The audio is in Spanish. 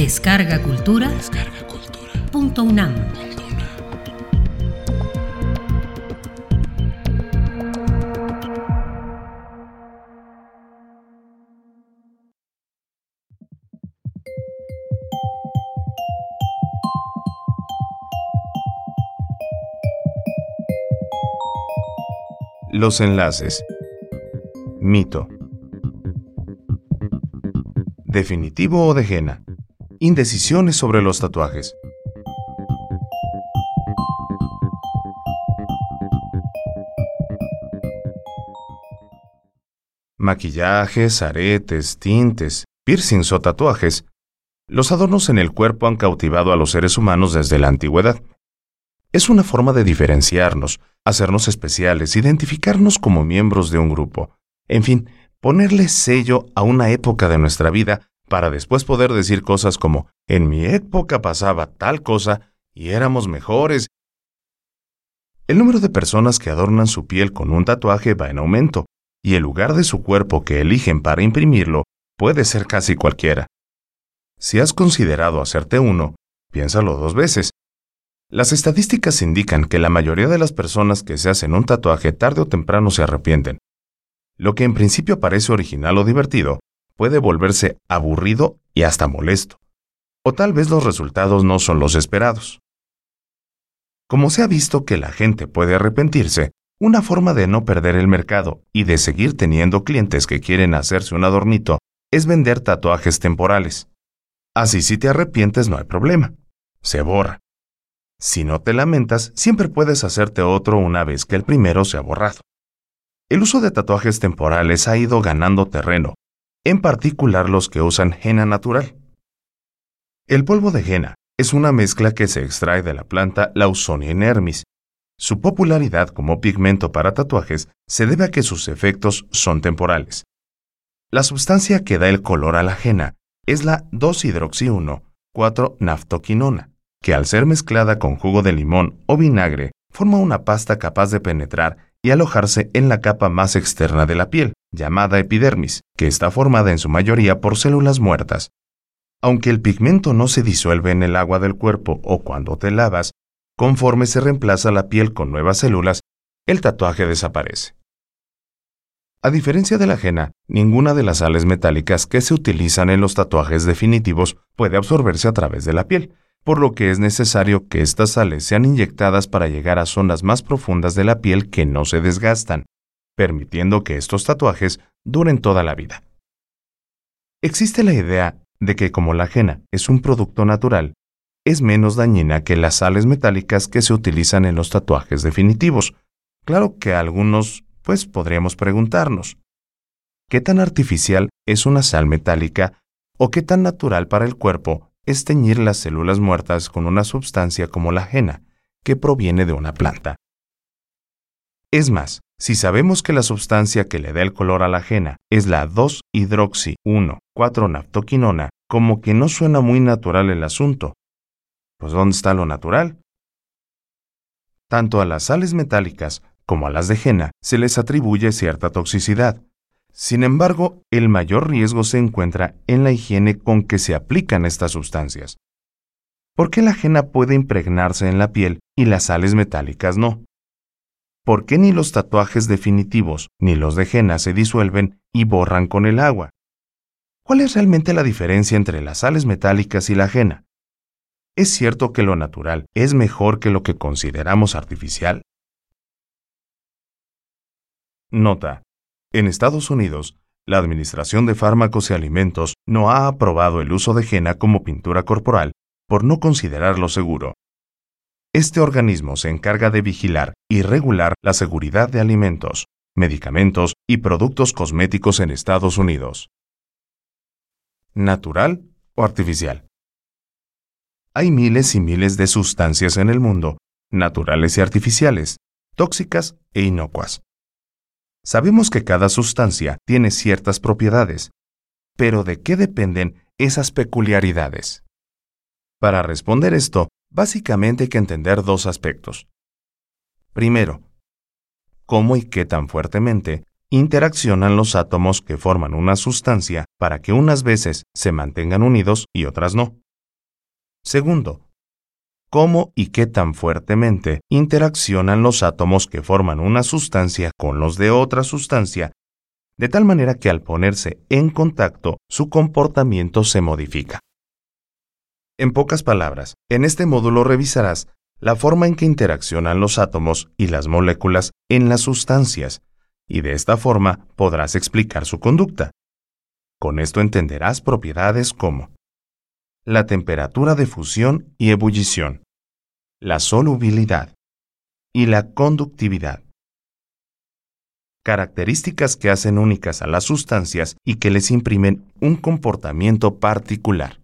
Descarga Cultura. Descarga Cultura. Punto UNAM. Los enlaces. Mito. Definitivo o de Jena. Indecisiones sobre los tatuajes. Maquillajes, aretes, tintes, piercings o tatuajes. Los adornos en el cuerpo han cautivado a los seres humanos desde la antigüedad. Es una forma de diferenciarnos, hacernos especiales, identificarnos como miembros de un grupo. En fin, ponerle sello a una época de nuestra vida para después poder decir cosas como, en mi época pasaba tal cosa y éramos mejores. El número de personas que adornan su piel con un tatuaje va en aumento, y el lugar de su cuerpo que eligen para imprimirlo puede ser casi cualquiera. Si has considerado hacerte uno, piénsalo dos veces. Las estadísticas indican que la mayoría de las personas que se hacen un tatuaje tarde o temprano se arrepienten. Lo que en principio parece original o divertido puede volverse aburrido y hasta molesto. O tal vez los resultados no son los esperados. Como se ha visto que la gente puede arrepentirse, una forma de no perder el mercado y de seguir teniendo clientes que quieren hacerse un adornito es vender tatuajes temporales. Así si te arrepientes no hay problema. Se borra. Si no te lamentas, siempre puedes hacerte otro una vez que el primero se ha borrado. El uso de tatuajes temporales ha ido ganando terreno, en particular los que usan henna natural. El polvo de henna es una mezcla que se extrae de la planta Lawsonia inermis. Su popularidad como pigmento para tatuajes se debe a que sus efectos son temporales. La sustancia que da el color a la henna es la 2-hidroxi-1,4-naftoquinona, que al ser mezclada con jugo de limón o vinagre forma una pasta capaz de penetrar y alojarse en la capa más externa de la piel, llamada epidermis, que está formada en su mayoría por células muertas. Aunque el pigmento no se disuelve en el agua del cuerpo o cuando te lavas, conforme se reemplaza la piel con nuevas células, el tatuaje desaparece. A diferencia de la henna, ninguna de las sales metálicas que se utilizan en los tatuajes definitivos puede absorberse a través de la piel, por lo que es necesario que estas sales sean inyectadas para llegar a zonas más profundas de la piel que no se desgastan, permitiendo que estos tatuajes duren toda la vida. Existe la idea de que como la henna es un producto natural, es menos dañina que las sales metálicas que se utilizan en los tatuajes definitivos. Claro que algunos, pues podríamos preguntarnos, ¿qué tan artificial es una sal metálica o qué tan natural para el cuerpo es teñir las células muertas con una sustancia como la henna, que proviene de una planta? Es más, si sabemos que la sustancia que le da el color a la henna es la 2-hidroxi-1,4-naftoquinona, como que no suena muy natural el asunto. Pues ¿dónde está lo natural? Tanto a las sales metálicas como a las de henna se les atribuye cierta toxicidad. Sin embargo, el mayor riesgo se encuentra en la higiene con que se aplican estas sustancias. ¿Por qué la henna puede impregnarse en la piel y las sales metálicas no? ¿Por qué ni los tatuajes definitivos ni los de henna se disuelven y borran con el agua? ¿Cuál es realmente la diferencia entre las sales metálicas y la henna? ¿Es cierto que lo natural es mejor que lo que consideramos artificial? Nota. En Estados Unidos, la Administración de Fármacos y Alimentos no ha aprobado el uso de henna como pintura corporal por no considerarlo seguro. Este organismo se encarga de vigilar y regular la seguridad de alimentos, medicamentos y productos cosméticos en Estados Unidos. ¿Natural o artificial? Hay miles y miles de sustancias en el mundo, naturales y artificiales, tóxicas e inocuas. Sabemos que cada sustancia tiene ciertas propiedades, pero ¿de qué dependen esas peculiaridades? Para responder esto, básicamente hay que entender dos aspectos. Primero, cómo y qué tan fuertemente interaccionan los átomos que forman una sustancia para que unas veces se mantengan unidos y otras no. Segundo, cómo y qué tan fuertemente interaccionan los átomos que forman una sustancia con los de otra sustancia, de tal manera que al ponerse en contacto su comportamiento se modifica. En pocas palabras, en este módulo revisarás la forma en que interaccionan los átomos y las moléculas en las sustancias, y de esta forma podrás explicar su conducta. Con esto entenderás propiedades como la temperatura de fusión y ebullición, la solubilidad y la conductividad. Características que hacen únicas a las sustancias y que les imprimen un comportamiento particular.